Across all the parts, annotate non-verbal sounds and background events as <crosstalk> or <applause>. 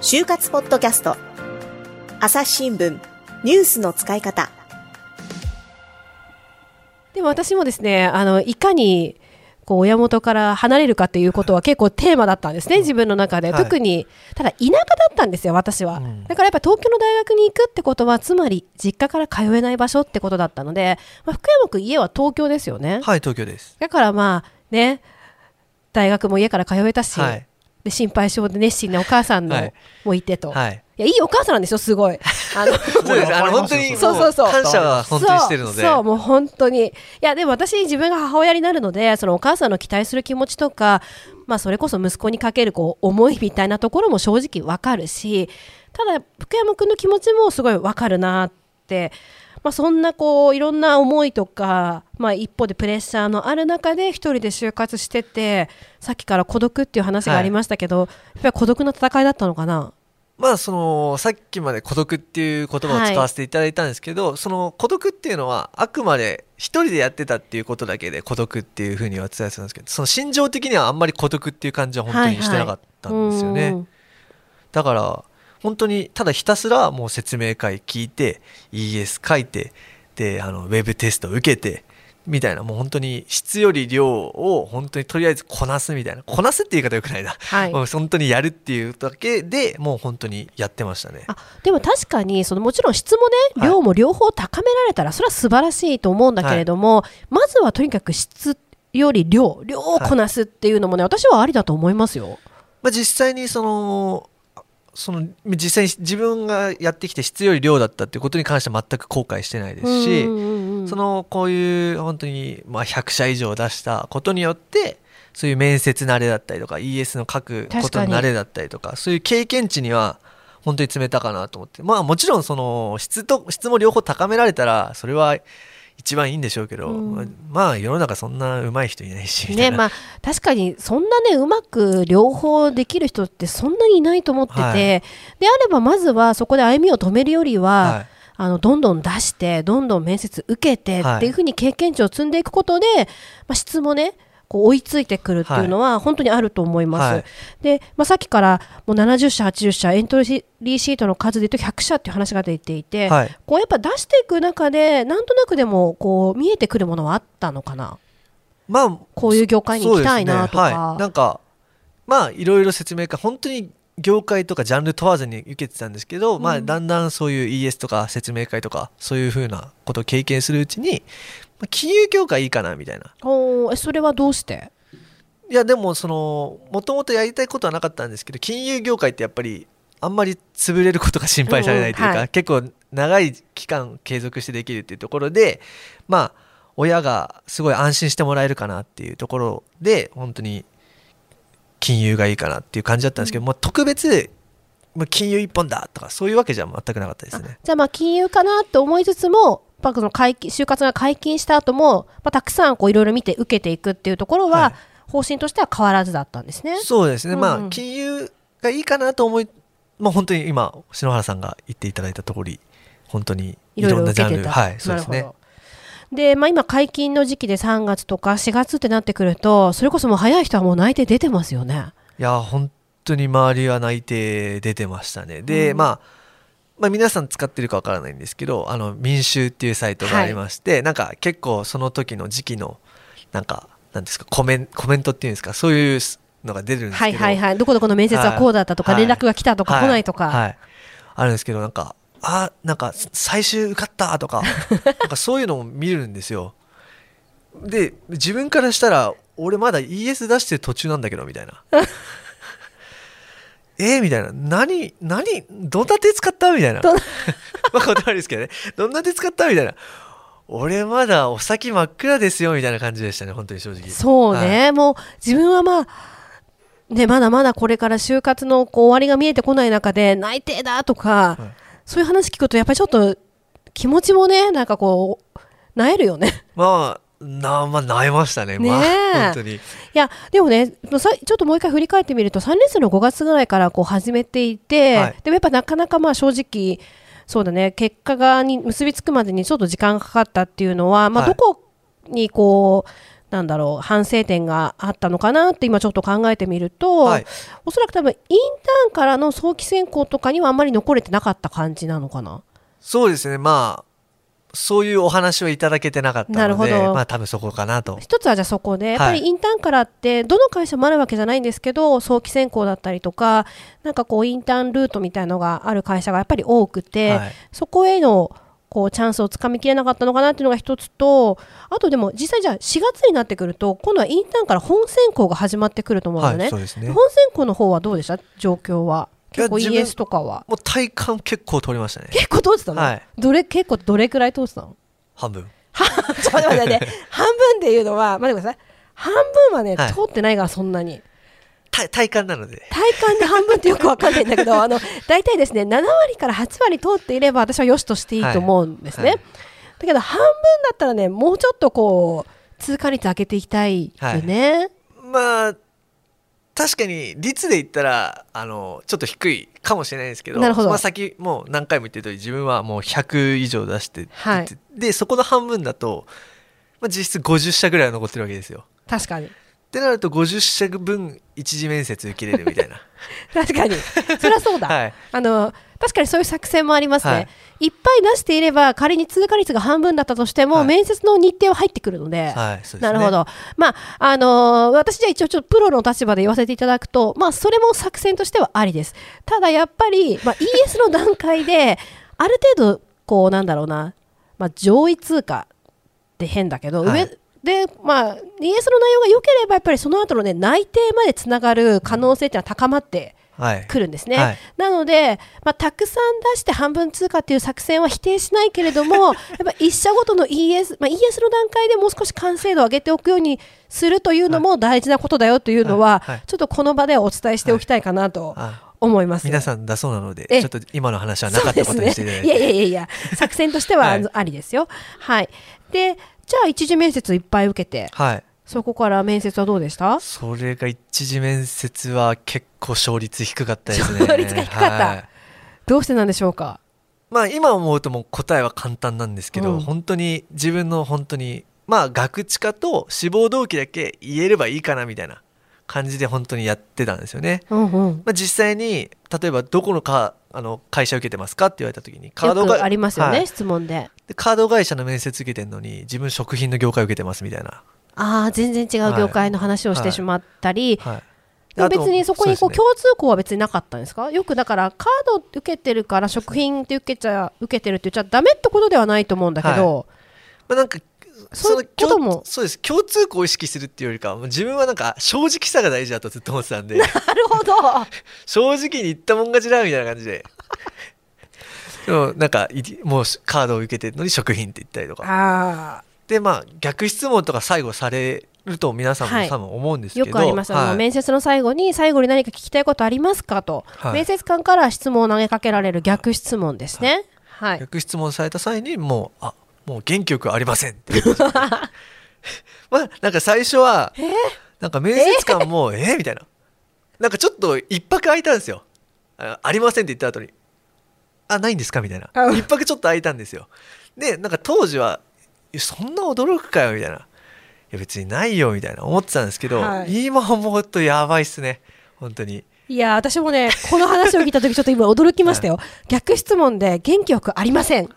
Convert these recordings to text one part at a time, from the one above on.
就活ポッドキャスト。朝日新聞。ニュースの使い方。でも私もですねあのいかにこう親元から離れるかっていうことは結構テーマだったんですね、自分の中で、はい、特にただ田舎だったんですよ、私は、うん、だからやっぱ東京の大学に行くってことは、つまり実家から通えない場所ってことだったので、まあ、福山君、家は東京ですよね。はい、東京です。だからまあね、大学も家から通えたし、はい、で心配性で熱心なお母さんの、もいてと。はいいやいいお母さんなんですよすごい。<laughs> あのそうですあの本当にそうそうそう感謝は本当にしてるので。そうもう本当にいやでも私自分が母親になるのでそのお母さんの期待する気持ちとかまあそれこそ息子にかけるこう思いみたいなところも正直わかるしただ福山君の気持ちもすごいわかるなって。まあ、そんなこういろんな思いとか、まあ、一方でプレッシャーのある中で一人で就活しててさっきから孤独っていう話がありましたけど、はい、やっぱり孤独の戦いだったのかな？まあそのさっきまで孤独っていう言葉を使わせていただいたんですけど、はい、その孤独っていうのはあくまで一人でやってたっていうことだけで孤独っていうふうには伝えてたんですけどその心情的にはあんまり孤独っていう感じは本当にしてなかったんですよね、はいはい、だから本当にただひたすらもう説明会聞いて ES 書いてであのウェブテスト受けてみたいなもう本当に質より量を本当にとりあえずこなすみたいな。こなすって言い方よくないな、はい、もう本当にやるっていうだけでもう本当にやってましたね。あでも確かにそのもちろん質もね量も両方高められたらそれは素晴らしいと思うんだけれども、はい、まずはとにかく質より量量をこなすっていうのもね、はい、私はありだと思いますよ。まあ、実際にそのその実際に自分がやってきて質より量だったっていうことに関しては全く後悔してないですし、そのこういう本当にまあ100社以上出したことによってそういう面接慣れだったりとか ES の書くことの慣れだったりとかそういう経験値には本当に詰めたかなと思って。まあもちろんその質と質も両方高められたらそれは一番いいんでしょうけど、うん、まあ世の中そんな上手い人いないしねまあ確かにそんなねうまく両方できる人ってそんなにいないと思ってて、はい、であればまずはそこで歩みを止めるよりは、はい、あのどんどん出してどんどん面接受けてっていうふうに経験値を積んでいくことで、まあ、質もねこう追いついてくるっていうのは本当にあると思います。はい、で、まあ、さっきからもう70社、80社エントリーシートの数で言うと100社っていう話が出ていて、はい、こうやっぱ出していく中でなんとなくでもこう見えてくるものはあったのかな？まあ、こういう業界に行きたいなとか。ねはい、なんかまあいろいろ説明会本当に業界とかジャンル問わずに受けてたんですけど、うん、まあ、だんだんそういう ES とか説明会とかそういうふうなことを経験するうちに金融業界いいかなみたいな。おえそれはどうして？いやでもそのもともとやりたいことはなかったんですけど金融業界ってやっぱりあんまり潰れることが心配されないというか、うんはい、結構長い期間継続してできるっていうところでまあ親がすごい安心してもらえるかなっていうところで本当に金融がいいかなっていう感じだったんですけど、うん、まあ、特別金融一本だとかそういうわけじゃ全くなかったですね。じゃあまあ金融かなと思いつつもぱその解禁就活が解禁した後も、まあ、たくさんこういろいろ見て受けていくっていうところは、はい、方針としては変わらずだったんですね。そうですね、うん、まあ金融がいいかなと思い、まあ、本当に今篠原さんが言っていただいた通り本当にいろんなジャンルはいそうですね。で、まあ、今解禁の時期で3月とか4月ってなってくるとそれこそもう早い人はもう内定出てますよね。いや本当に周りは内定出てましたね。で、うん、まあまあ、皆さん使ってるかわからないんですけどあの民衆っていうサイトがありまして、はい、なんか結構その時の時期のなんかなんですかコメンコメントっていうんですかそういうのが出るんですけどはいはいはい。どこどこの面接はこうだったとか、はい、連絡が来たとか、来ないとか、はい、あるんですけどなんかあなんか最終受かったとか <laughs> なんかそういうのも見るんですよ。で自分からしたら俺まだ ES 出してる途中なんだけどみたいなえー、みたいな。何、何、どんな手使ったみたいな。<laughs> まあ、断りですけどね。どんな手使ったみたいな。俺まだお先真っ暗ですよみたいな感じでしたね、本当に正直。そうね、はい、もう自分はまあ、ね、まだまだこれから就活のこう終わりが見えてこない中で内定だとか、はい、そういう話聞くとやっぱりちょっと気持ちもねなんかこうなえるよね。まあなまあ、なえましたね、ねまあ、本当に。いや、でもね、ちょっともう一回振り返ってみると、3年生の5月ぐらいからこう始めていて、はい、でもやっぱなかなかまあ正直、そうだね、結果がに結びつくまでにちょっと時間がかかったっていうのは、まあ、どこにこう、なんだろう反省点があったのかなって今ちょっと考えてみると、はいおそらく多分インターンからの早期選考とかにはあんまり残れてなかった感じなのかな？そうですねまあそういうお話をいただけてなかったのでなるほど。まあ多分そこかなと。一つはじゃあそこでやっぱりインターンからってどの会社もあるわけじゃないんですけど早期選考だったりとかなんかこうインターンルートみたいのがある会社がやっぱり多くて、はい。そこへのこうチャンスをつかみきれなかったのかなっていうのが一つとあとでも実際じゃあ4月になってくると今度はインターンから本選考が始まってくると思うのね、はいね。本選考の方はどうでした？状況は結構 ES とかは。もう体感結構通りましたね。結構通ってたの、はい。どれ結構どれくらい通ってたの？半分。<laughs> ちょっと待って半分っていうのは待ってください。半分はね、はい。通ってないからそんなに。体体感なので。体感で半分ってよくわかんないんだけど <laughs> あの大体ですね7割から8割通っていれば私は良しとしていいと思うんですね、はい。はいだけど半分だったらねもうちょっとこう通過率上げていきたいよね、まあ確かに率で言ったらあのちょっと低いかもしれないですけどなるほど。まあ、先もう何回も言ってる通り自分はもう100以上出して、はい。でそこの半分だと、まあ、実質50社ぐらいは残ってるわけですよ。確かにってなると50社分一次面接受けれるみたいな。<laughs> 確かにそりゃそうだ、はいあの確かにそういう作戦もありますね、はいい、っぱい出していれば仮に通過率が半分だったとしても、はい面接の日程は入ってくるので、はい、ですね。なるほ。ど。まあ、あのー私じゃあ一応ちょっとプロの立場で言わせていただくと、まあ、それも作戦としてはありです。ただやっぱり、まあ、ES の段階で、ある程度、こう、なんだろうな、まあ、上位通過って変だけど、はい上、で、まあ、ES の内容が良ければ、やっぱりその後のね、内定までつながる可能性っていうのは高まってはい。くるんですね。はいなので、まあ、たくさん出して半分通過っていう作戦は否定しないけれども、<laughs> やっぱ一社ごとの ES、まあ、ES の段階でもう少し完成度を上げておくようにするというのも大事なことだよというのは、はいはいちょっとこの場ではお伝えしておきたいかなとあ思います。皆さんだそうなので、えちょっと今の話はなかったことにしていただいて。ね、いやいやいや作戦としてははいありですよ。はい。で、じゃあ一次面接いっぱい受けて、はい。そこから面接はどうでした？それが一次面接は結構勝率低かったですね。勝率が低かったはいどうしてなんでしょうか？まあ今思うともう答えは簡単なんですけど、うん本当に自分の本当にまあ学知化と志望動機だけ言えればいいかなみたいな感じで本当にやってたんですよね。うんうん。まあ、実際に例えばどこのかあの会社受けてますかって言われた時にカーよドがくありますよね、はい質問で。でカード会社の面接受けてんのに自分食品の業界受けてますみたいな。ああ全然違う業界の話をしてしまったり、はい、でも別にそこにこう共通項は別になかったんですか？よくだからカード受けてるから食品って受けちゃ受けてるって言っちゃダメってことではないと思うんだけど、まあ、なんかそういうことも。その共そうです。共通項を意識するっていうよりか自分はなんか正直さが大事だとずっと思ってたんで。<laughs> なるほど。<laughs> 正直に言ったもん勝ちだみたいな感じででもなんかいもうカードを受けてるのに食品って言ったりとか。あでまあ逆質問とか最後されると皆さんはい。も多分思うんですーけど、よくあります、はい。面接の最後に最後に何か聞きたいことありますかと、はい。面接官から質問を投げかけられる逆質問ですね。はい、逆質問された際にもうあもう元気よくありませんって。<laughs> まあなんか最初はなんか面接官もえ？みたいな。なんかちょっと一泊空いたんですよ。あありませんって言った後にあないんですか？みたいな。あ一泊ちょっと空いたんですよ。でなんか当時はそんな驚くかよみたいな。いや別にないよみたいな。思ってたんですけど、はい。今思うとやばいっすね。本当に。いや私もねこの話を聞いた時 <laughs> ちょっと今驚きましたよ、逆質問で元気よくありません。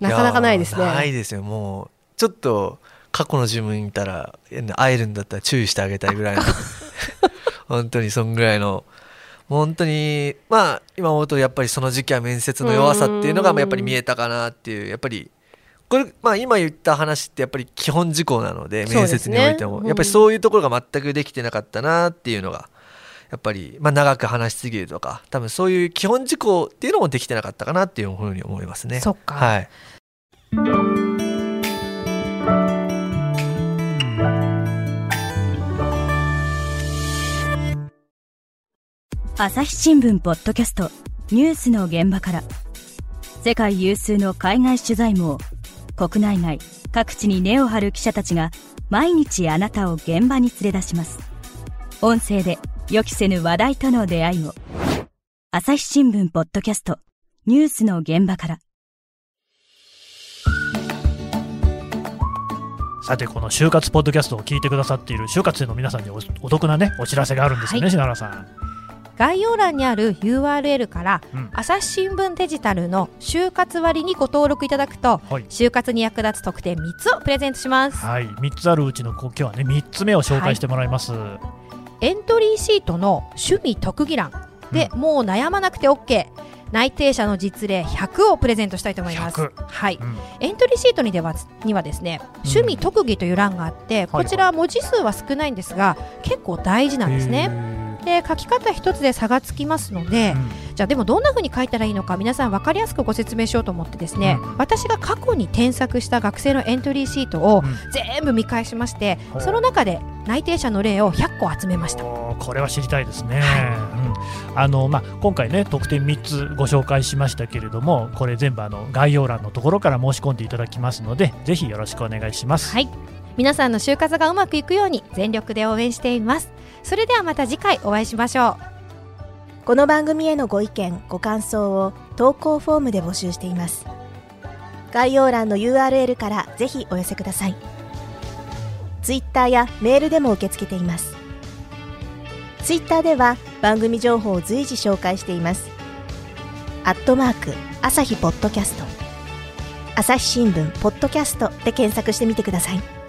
なかなかないですね。やないですよ。もうちょっと過去の自分いたら会えるんだったら注意してあげたいぐらいの。<laughs> 本当にそんぐらいの本当にまあ今思うとやっぱりその時期は面接の弱さっていうのがうんやっぱり見えたかなっていうやっぱりこれまあ今言った話ってやっぱり基本事項なので面接においても、うん。やっぱりそういうところが全くできてなかったなっていうのがやっぱり、まあ、長く話しすぎるとか多分そういう基本事項っていうのもできてなかったかなっていうふうに思いますね。そっか。はい朝日新聞ポッドキャストニュースの現場から。世界有数の海外取材網国内外各地に根を張る記者たちが毎日あなたを現場に連れ出します。音声で予期せぬ話題との出会いを朝日新聞ポッドキャストニュースの現場から。さてこの就活ポッドキャストを聞いてくださっている就活生の皆さんにお得なねお知らせがあるんですよね、はい、篠原さん概要欄にある URL から、うん、朝日新聞デジタルの就活割にご登録いただくと、はい、就活に役立つ特典3つをプレゼントします。はい。3つあるうちの今日はね3つ目を紹介してもらいます、はい、エントリーシートの趣味特技欄。で、うん、もう悩まなくて OK 内定者の実例100をプレゼントしたいと思います。はい、うん、エントリーシートにではにはですね、趣味特技という欄があって、こちら文字数は少ないんですが、結構大事なんですね。で書き方一つで差がつきますので、うん、じゃあでもどんなふうに書いたらいいのか皆さん分かりやすくご説明しようと思ってですね、うん、私が過去に添削した学生のエントリーシートを全部見返しまして、う。ん、その中で内定者の例を100個集めました。これは知りたいですね、はい、あのまあ、今回ね特典3つご紹介しましたけれどもこれ全部あの概要欄のところから申し込んでいただきますのでぜひよろしくお願いします。はい。皆さんの就活がうまくいくように全力で応援していますそれではまた次回お会いしましょう。この番組へのご意見ご感想を投稿フォームで募集しています。概要欄の URL からぜひお寄せください。ツイッターやメールでも受け付けています。ツイッターでは番組情報を随時紹介しています。アットマーク朝日ポッドキャスト。朝日新聞ポッドキャストで検索してみてください。